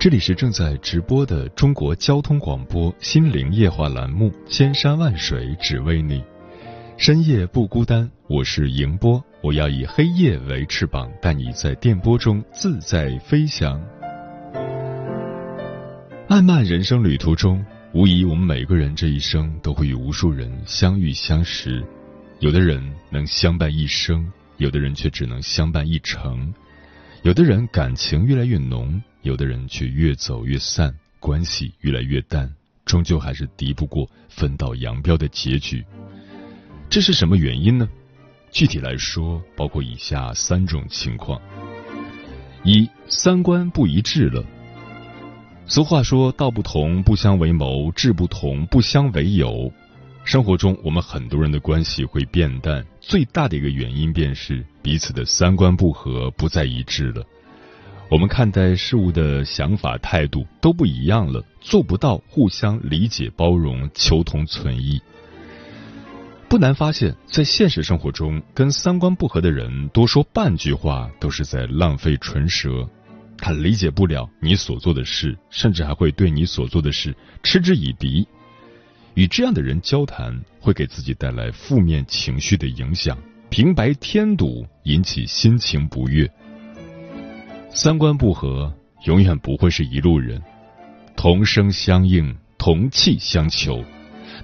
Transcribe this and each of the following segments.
这里是正在直播的中国交通广播心灵夜话栏目《千山万水只为你》，深夜不孤单，我是迎波，我要以黑夜为翅膀，带你在电波中自在飞翔。漫漫人生旅途中，无疑我们每个人这一生都会与无数人相遇相识，有的人能相伴一生，有的人却只能相伴一程。有的人感情越来越浓，有的人却越走越散，关系越来越淡，终究还是敌不过分道扬镳的结局。这是什么原因呢？具体来说，包括以下三种情况：一、三观不一致了。俗话说“道不同不相为谋，志不同不相为友”。生活中，我们很多人的关系会变淡，最大的一个原因便是彼此的三观不合，不再一致了。我们看待事物的想法态度都不一样了，做不到互相理解、包容、求同存异。不难发现，在现实生活中，跟三观不合的人多说半句话都是在浪费唇舌。他理解不了你所做的事，甚至还会对你所做的事嗤之以鼻。与这样的人交谈，会给自己带来负面情绪的影响，平白添堵，引起心情不悦。三观不合，永远不会是一路人。同声相应，同气相求，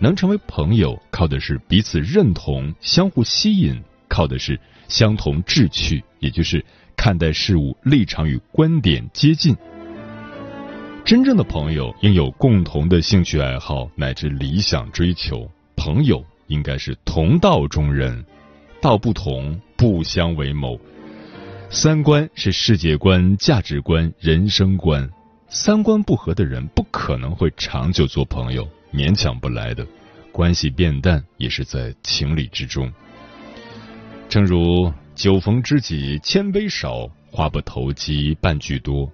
能成为朋友，靠的是彼此认同、相互吸引，靠的是相同志趣，也就是看待事物立场与观点接近。真正的朋友应有共同的兴趣爱好乃至理想追求，朋友应该是同道中人，道不同不相为谋。三观是世界观、价值观、人生观，三观不合的人不可能会长久做朋友，勉强不来的，关系变淡也是在情理之中。正如酒逢知己千杯少，话不投机半句多，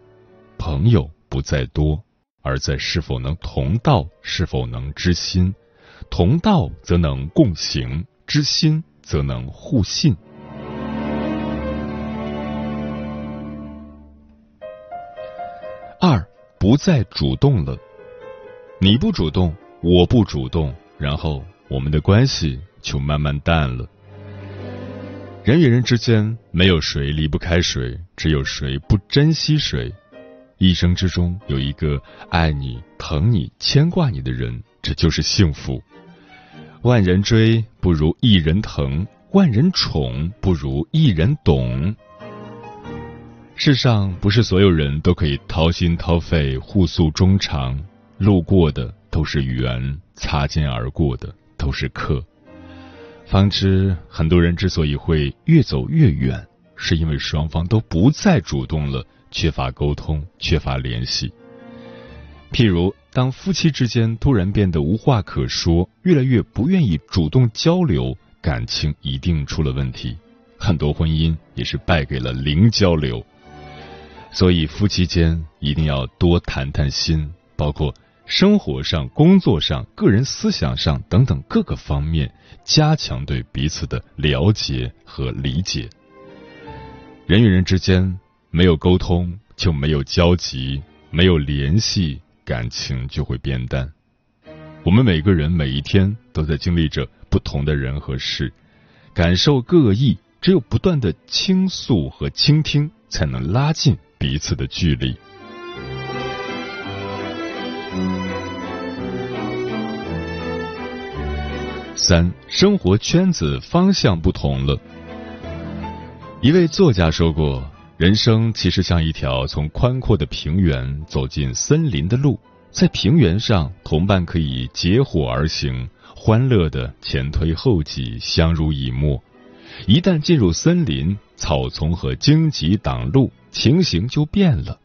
朋友。不在多，而在是否能同道，是否能知心。同道则能共行，知心则能互信。二，不再主动了。你不主动，我不主动，然后我们的关系就慢慢淡了。人与人之间，没有谁离不开谁，只有谁不珍惜谁。一生之中有一个爱你、疼你、牵挂你的人，这就是幸福。万人追不如一人疼，万人宠不如一人懂。世上不是所有人都可以掏心掏肺、互诉衷肠，路过的都是缘，擦肩而过的都是客。方知很多人之所以会越走越远，是因为双方都不再主动了。缺乏沟通，缺乏联系。譬如，当夫妻之间突然变得无话可说，越来越不愿意主动交流，感情一定出了问题。很多婚姻也是败给了零交流。所以，夫妻间一定要多谈谈心，包括生活上、工作上、个人思想上等等各个方面，加强对彼此的了解和理解。人与人之间。没有沟通就没有交集，没有联系，感情就会变淡。我们每个人每一天都在经历着不同的人和事，感受各异。只有不断的倾诉和倾听，才能拉近彼此的距离。三生活圈子方向不同了。一位作家说过：“人生其实像一条从宽阔的平原走进森林的路，在平原上，同伴可以结伙而行，欢乐的前推后挤，相濡以沫；一旦进入森林，草丛和荆棘挡路，情形就变了。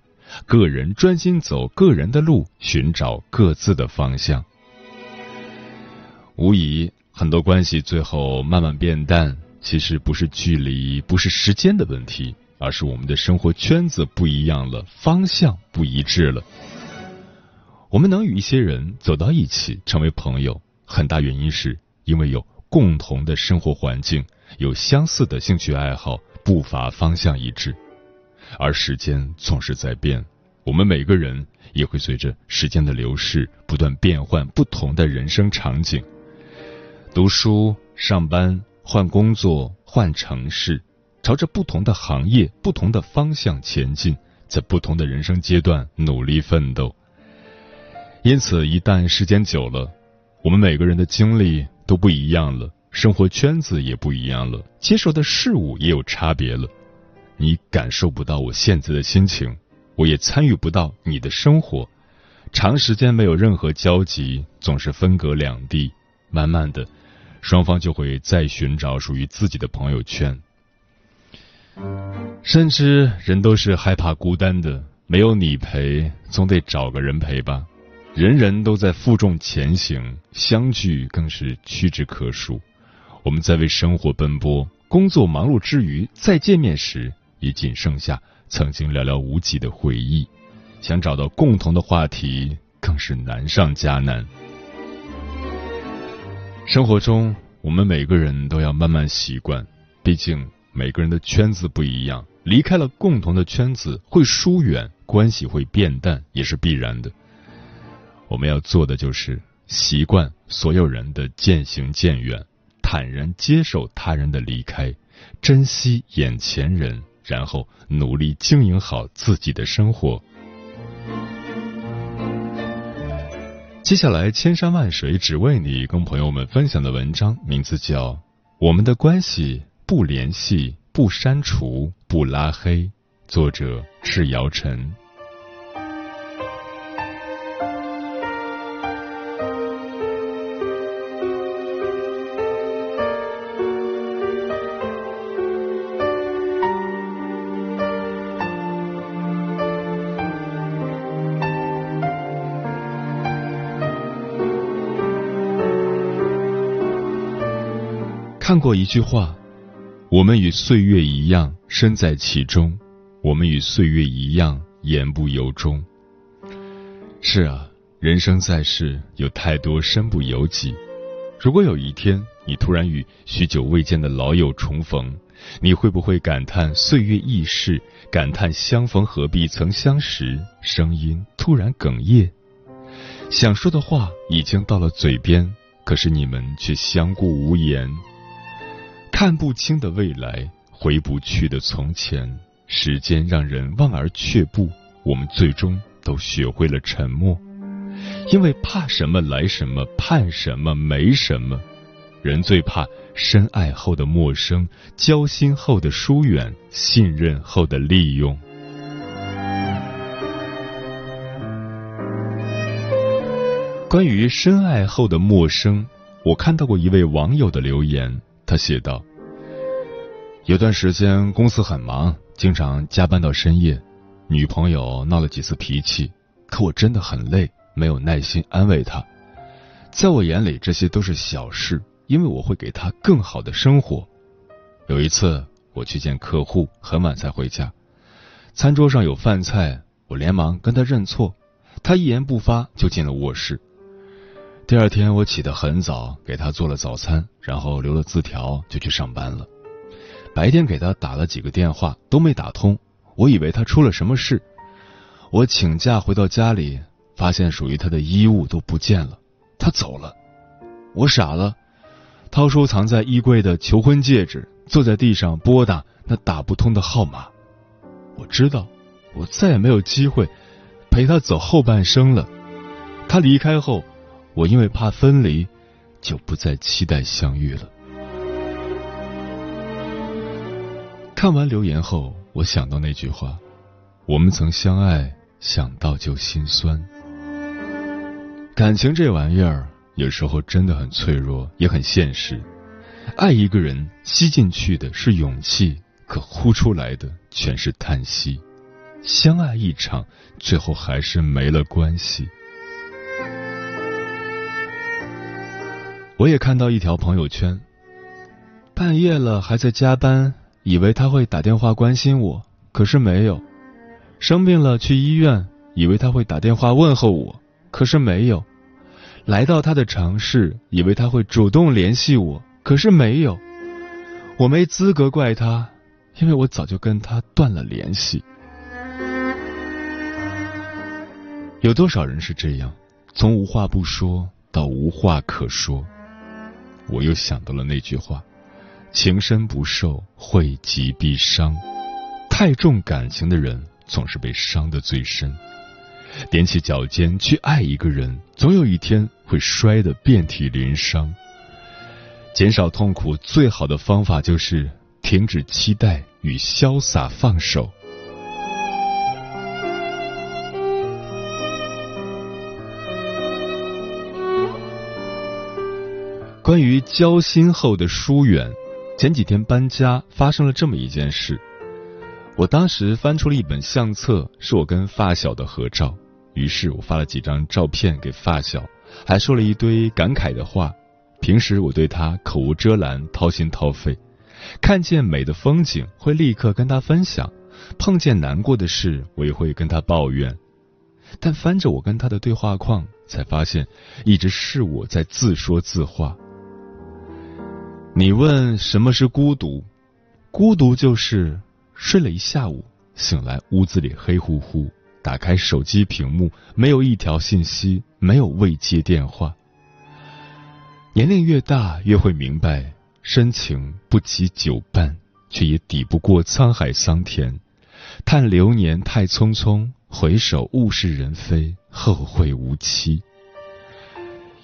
个人专心走个人的路，寻找各自的方向。无疑，很多关系最后慢慢变淡。”其实不是距离，不是时间的问题，而是我们的生活圈子不一样了，方向不一致了。我们能与一些人走到一起，成为朋友，很大原因是因为有共同的生活环境，有相似的兴趣爱好，步伐方向一致。而时间总是在变，我们每个人也会随着时间的流逝，不断变换不同的人生场景。读书、上班。换工作，换城市，朝着不同的行业、不同的方向前进，在不同的人生阶段努力奋斗。因此，一旦时间久了，我们每个人的经历都不一样了，生活圈子也不一样了，接受的事物也有差别了。你感受不到我现在的心情，我也参与不到你的生活。长时间没有任何交集，总是分隔两地，慢慢的。双方就会再寻找属于自己的朋友圈，甚至人都是害怕孤单的，没有你陪，总得找个人陪吧。人人都在负重前行，相聚更是屈指可数。我们在为生活奔波，工作忙碌之余，再见面时，也仅剩下曾经寥寥无几的回忆。想找到共同的话题，更是难上加难。生活中，我们每个人都要慢慢习惯，毕竟每个人的圈子不一样，离开了共同的圈子会疏远，关系会变淡，也是必然的。我们要做的就是习惯所有人的渐行渐远，坦然接受他人的离开，珍惜眼前人，然后努力经营好自己的生活。接下来，千山万水只为你，跟朋友们分享的文章名字叫《我们的关系不联系、不删除、不拉黑》，作者是姚晨。看过一句话：“我们与岁月一样，身在其中；我们与岁月一样，言不由衷。”是啊，人生在世，有太多身不由己。如果有一天你突然与许久未见的老友重逢，你会不会感叹岁月易逝，感叹相逢何必曾相识？声音突然哽咽，想说的话已经到了嘴边，可是你们却相顾无言。看不清的未来，回不去的从前，时间让人望而却步。我们最终都学会了沉默，因为怕什么来什么，盼什么没什么。人最怕深爱后的陌生，交心后的疏远，信任后的利用。关于深爱后的陌生，我看到过一位网友的留言。他写道：“有段时间公司很忙，经常加班到深夜，女朋友闹了几次脾气，可我真的很累，没有耐心安慰她。在我眼里，这些都是小事，因为我会给她更好的生活。有一次我去见客户，很晚才回家，餐桌上有饭菜，我连忙跟他认错，他一言不发就进了卧室。”第二天我起得很早，给他做了早餐，然后留了字条就去上班了。白天给他打了几个电话都没打通，我以为他出了什么事。我请假回到家里，发现属于他的衣物都不见了，他走了。我傻了，掏出藏在衣柜的求婚戒指，坐在地上拨打那打不通的号码。我知道，我再也没有机会陪他走后半生了。他离开后。我因为怕分离，就不再期待相遇了。看完留言后，我想到那句话：“我们曾相爱，想到就心酸。”感情这玩意儿，有时候真的很脆弱，也很现实。爱一个人，吸进去的是勇气，可呼出来的全是叹息。相爱一场，最后还是没了关系。我也看到一条朋友圈，半夜了还在加班，以为他会打电话关心我，可是没有；生病了去医院，以为他会打电话问候我，可是没有；来到他的城市，以为他会主动联系我，可是没有。我没资格怪他，因为我早就跟他断了联系。有多少人是这样，从无话不说到无话可说？我又想到了那句话：“情深不寿，惠及必伤。”太重感情的人，总是被伤得最深。踮起脚尖去爱一个人，总有一天会摔得遍体鳞伤。减少痛苦最好的方法就是停止期待与潇洒放手。交心后的疏远，前几天搬家发生了这么一件事。我当时翻出了一本相册，是我跟发小的合照，于是我发了几张照片给发小，还说了一堆感慨的话。平时我对他口无遮拦、掏心掏肺，看见美的风景会立刻跟他分享，碰见难过的事我也会跟他抱怨。但翻着我跟他的对话框，才发现一直是我在自说自话。你问什么是孤独？孤独就是睡了一下午，醒来屋子里黑乎乎，打开手机屏幕，没有一条信息，没有未接电话。年龄越大，越会明白，深情不及久伴，却也抵不过沧海桑田。叹流年太匆匆，回首物是人非，后会无期。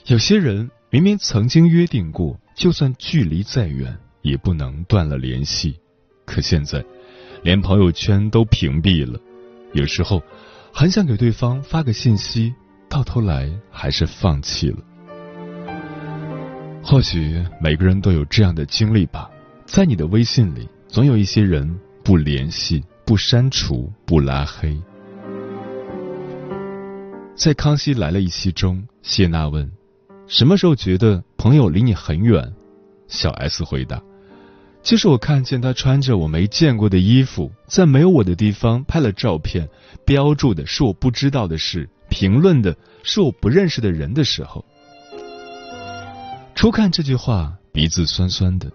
有些人明明曾经约定过。就算距离再远，也不能断了联系。可现在，连朋友圈都屏蔽了。有时候，很想给对方发个信息，到头来还是放弃了。或许每个人都有这样的经历吧。在你的微信里，总有一些人不联系、不删除、不拉黑。在《康熙来了》一期中，谢娜问。什么时候觉得朋友离你很远？小 S 回答：“就是我看见他穿着我没见过的衣服，在没有我的地方拍了照片，标注的是我不知道的事，评论的是我不认识的人的时候。”初看这句话，鼻子酸酸的。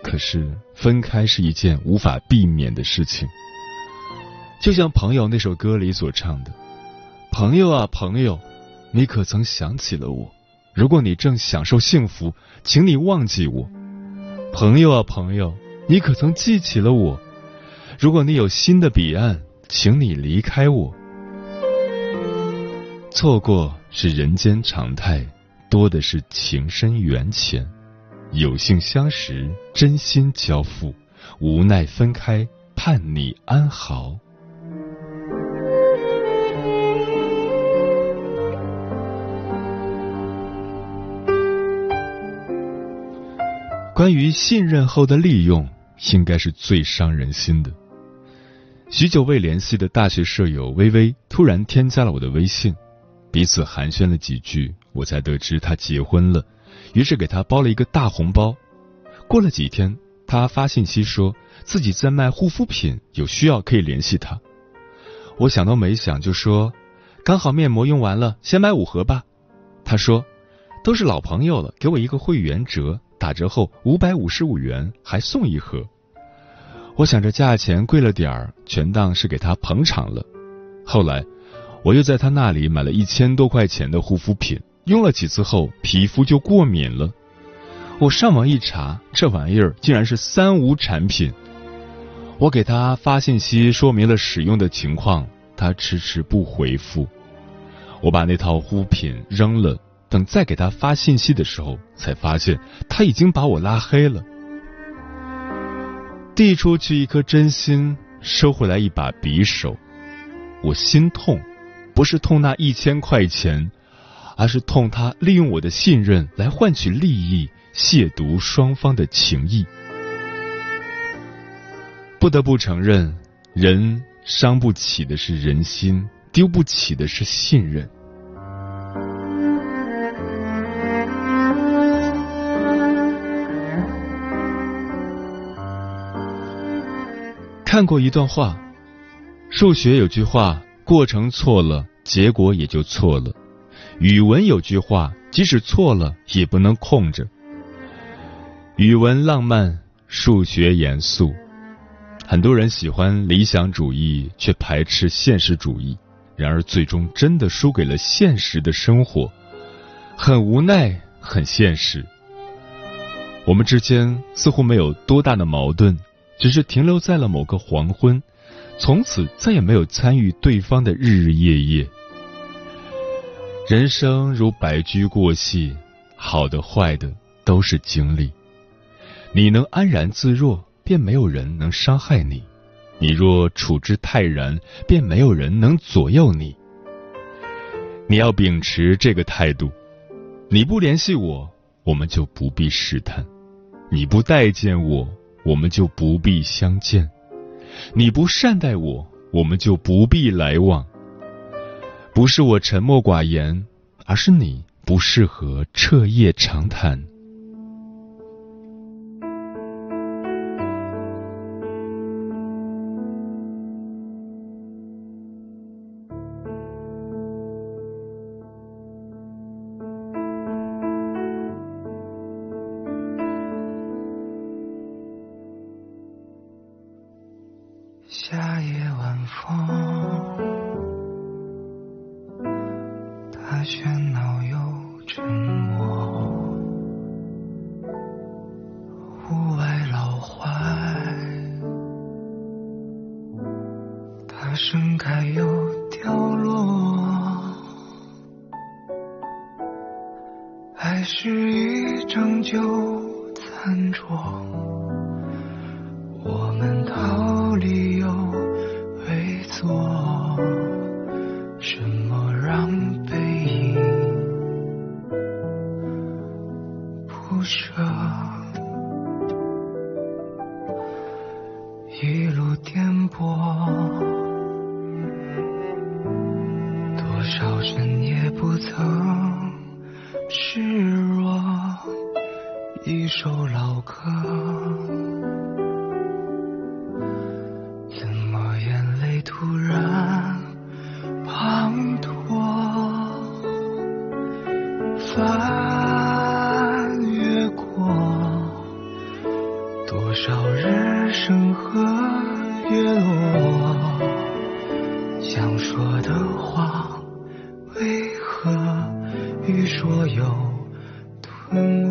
可是分开是一件无法避免的事情。就像朋友那首歌里所唱的：“朋友啊朋友，你可曾想起了我？”如果你正享受幸福，请你忘记我，朋友啊朋友，你可曾记起了我？如果你有新的彼岸，请你离开我。错过是人间常态，多的是情深缘浅，有幸相识，真心交付，无奈分开，盼你安好。关于信任后的利用，应该是最伤人心的。许久未联系的大学舍友微微突然添加了我的微信，彼此寒暄了几句，我才得知她结婚了，于是给她包了一个大红包。过了几天，她发信息说自己在卖护肤品，有需要可以联系她。我想都没想就说，刚好面膜用完了，先买五盒吧。她说，都是老朋友了，给我一个会员折。打折后五百五十五元还送一盒，我想着价钱贵了点儿，全当是给他捧场了。后来我又在他那里买了一千多块钱的护肤品，用了几次后皮肤就过敏了。我上网一查，这玩意儿竟然是三无产品。我给他发信息说明了使用的情况，他迟迟不回复。我把那套护肤品扔了，等再给他发信息的时候，才发现他已经把我拉黑了。递出去一颗真心，收回来一把匕首，我心痛，不是痛那一千块钱，而是痛他利用我的信任来换取利益，亵渎双方的情谊。不得不承认，人伤不起的是人心，丢不起的是信任。看过一段话，数学有句话，过程错了，结果也就错了；语文有句话，即使错了，也不能空着。语文浪漫，数学严肃。很多人喜欢理想主义，却排斥现实主义，然而最终真的输给了现实的生活，很无奈，很现实。我们之间似乎没有多大的矛盾。只是停留在了某个黄昏，从此再也没有参与对方的日日夜夜。人生如白驹过隙，好的坏的都是经历。你能安然自若，便没有人能伤害你；你若处之泰然，便没有人能左右你。你要秉持这个态度：你不联系我，我们就不必试探；你不待见我。我们就不必相见，你不善待我，我们就不必来往。不是我沉默寡言，而是你不适合彻夜长谈。盛开又凋落。爱是一张旧餐桌，翻越过多少日升和月落，想说的话为何欲说又吞？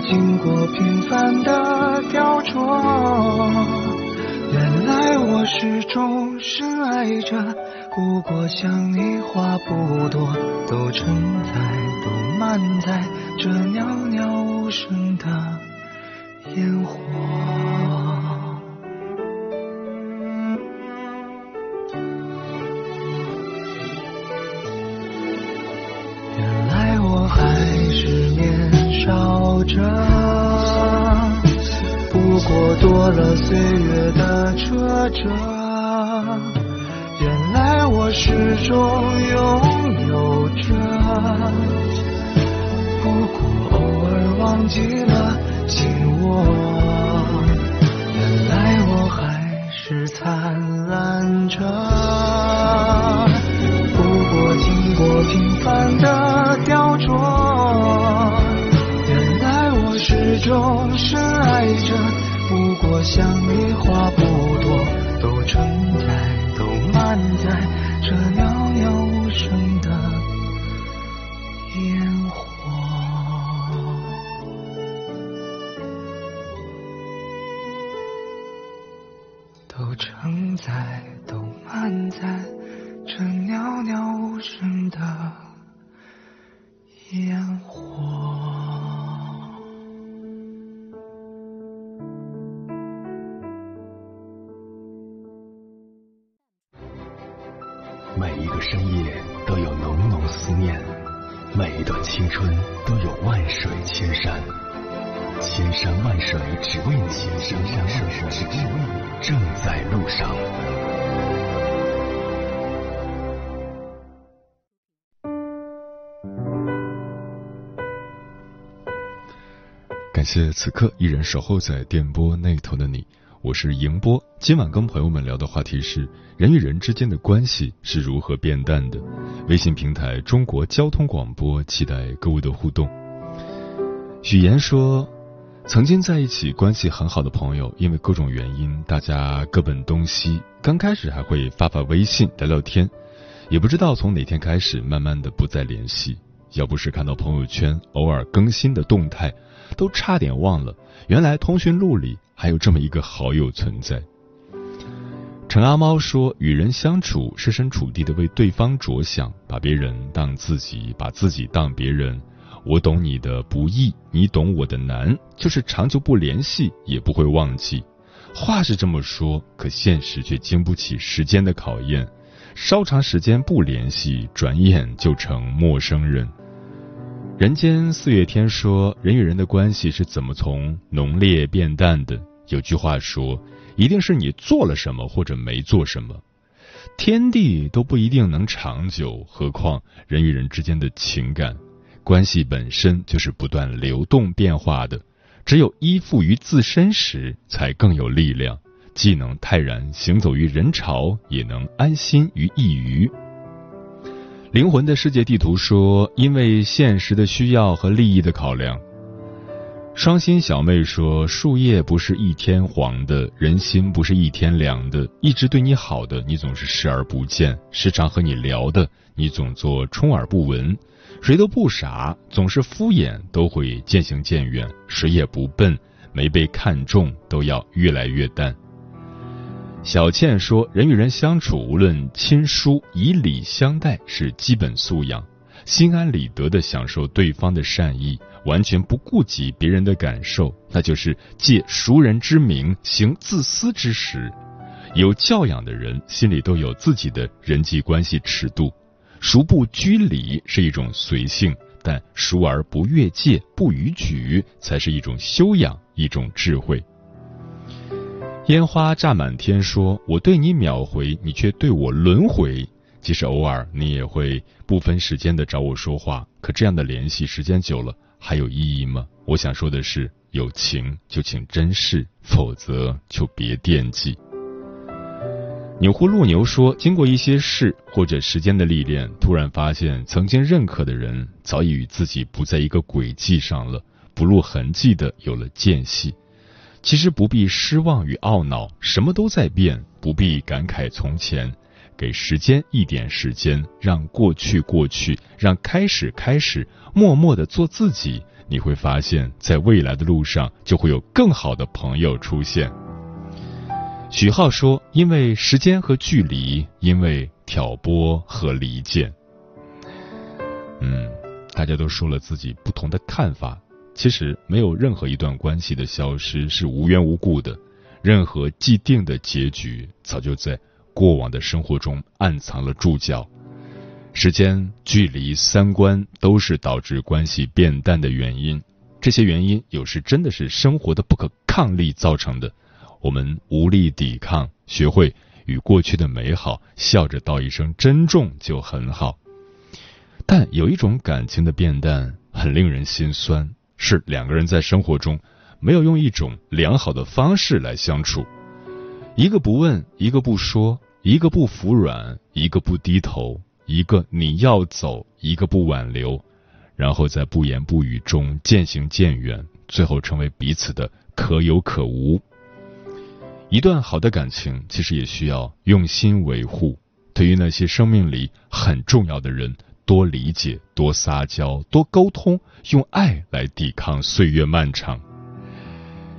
经过平凡的雕琢。原来我始终深爱着。不过想你话不多，都承载，都满载这袅袅无声的烟火。原来我还是年笑着，不过多了岁月的车辙。原来我始终拥有着，不过偶尔忘记了紧握。我深爱着，不过像你花每一段青春都有万水千山，千山万水只为你，千山万水只为你，正在路上。感谢此刻依然守候在电波那头的你。我是迎波，今晚跟朋友们聊的话题是人与人之间的关系是如何变淡的。微信平台中国交通广播，期待各位的互动。许言说，曾经在一起关系很好的朋友，因为各种原因，大家各奔东西。刚开始还会发发微信聊聊天，也不知道从哪天开始，慢慢的不再联系。要不是看到朋友圈偶尔更新的动态，都差点忘了，原来通讯录里。还有这么一个好友存在。陈阿猫说：“与人相处，设身处地的为对方着想，把别人当自己，把自己当别人。我懂你的不易，你懂我的难，就是长久不联系也不会忘记。话是这么说，可现实却经不起时间的考验。稍长时间不联系，转眼就成陌生人。”人间四月天说：“人与人的关系是怎么从浓烈变淡的？”有句话说：“一定是你做了什么或者没做什么。”天地都不一定能长久，何况人与人之间的情感关系本身就是不断流动变化的。只有依附于自身时，才更有力量，既能泰然行走于人潮，也能安心于一隅。灵魂的世界地图说：“因为现实的需要和利益的考量。”双心小妹说：“树叶不是一天黄的，人心不是一天凉的。一直对你好的，你总是视而不见；时常和你聊的，你总做充耳不闻。谁都不傻，总是敷衍，都会渐行渐远。谁也不笨，没被看中，都要越来越淡。”小倩说：“人与人相处，无论亲疏，以礼相待是基本素养。心安理得的享受对方的善意，完全不顾及别人的感受，那就是借熟人之名行自私之实。有教养的人心里都有自己的人际关系尺度，熟不拘礼是一种随性，但熟而不越界、不逾矩才是一种修养，一种智慧。”烟花炸满天，说我对你秒回，你却对我轮回。即使偶尔你也会不分时间的找我说话，可这样的联系时间久了还有意义吗？我想说的是，有情就请珍视，否则就别惦记。钮祜禄牛说，经过一些事或者时间的历练，突然发现曾经认可的人早已与自己不在一个轨迹上了，不露痕迹的有了间隙。其实不必失望与懊恼，什么都在变，不必感慨从前，给时间一点时间，让过去过去，让开始开始，默默的做自己，你会发现在未来的路上就会有更好的朋友出现。许浩说：“因为时间和距离，因为挑拨和离间。”嗯，大家都说了自己不同的看法。其实没有任何一段关系的消失是无缘无故的，任何既定的结局早就在过往的生活中暗藏了注脚。时间、距离、三观都是导致关系变淡的原因。这些原因有时真的是生活的不可抗力造成的，我们无力抵抗，学会与过去的美好笑着道一声珍重就很好。但有一种感情的变淡很令人心酸。是两个人在生活中没有用一种良好的方式来相处，一个不问，一个不说，一个不服软，一个不低头，一个你要走，一个不挽留，然后在不言不语中渐行渐远，最后成为彼此的可有可无。一段好的感情，其实也需要用心维护。对于那些生命里很重要的人，多理解，多撒娇，多沟通，用爱来抵抗岁月漫长。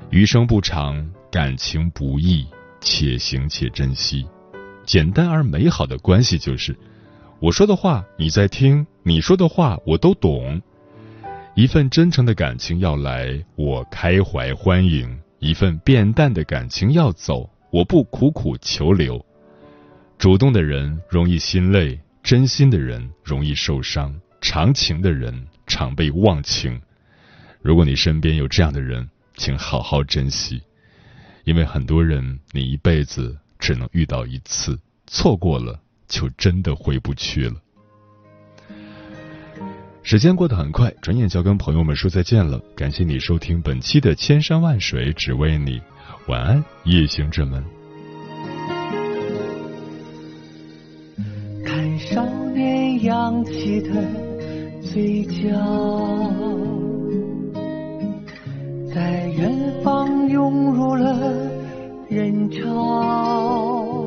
余生不长，感情不易，且行且珍惜。简单而美好的关系就是：我说的话你在听，你说的话我都懂。一份真诚的感情要来，我开怀欢迎；一份变淡的感情要走，我不苦苦求留。主动的人容易心累，真心的人容易受伤，长情的人常被忘情。如果你身边有这样的人，请好好珍惜，因为很多人你一辈子只能遇到一次，错过了就真的回不去了。时间过得很快，转眼就要跟朋友们说再见了。感谢你收听本期的《千山万水只为你》，晚安，夜行者们。扬起的嘴角。在远方涌入了人潮，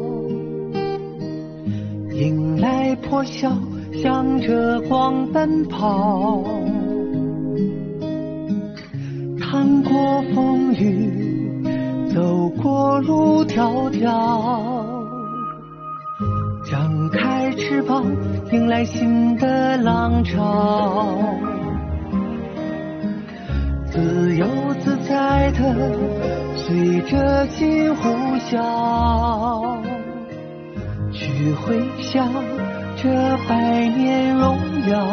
迎来破晓，向着光奔跑，趟过风雨，走过路迢迢，张开翅膀，迎来新的浪潮。自由自在的随着心呼啸，去回想这百年荣耀，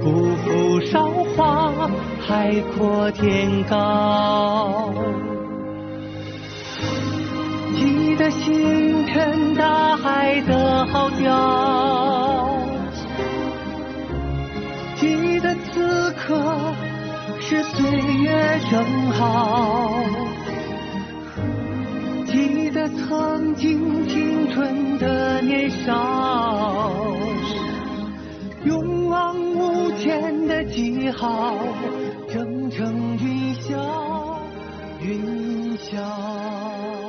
不负韶华，海阔天高。记得星辰大海的号角。记得此刻是岁月正好，记得曾经青春的年少，勇往无前的记号，蒸蒸云霄，云霄。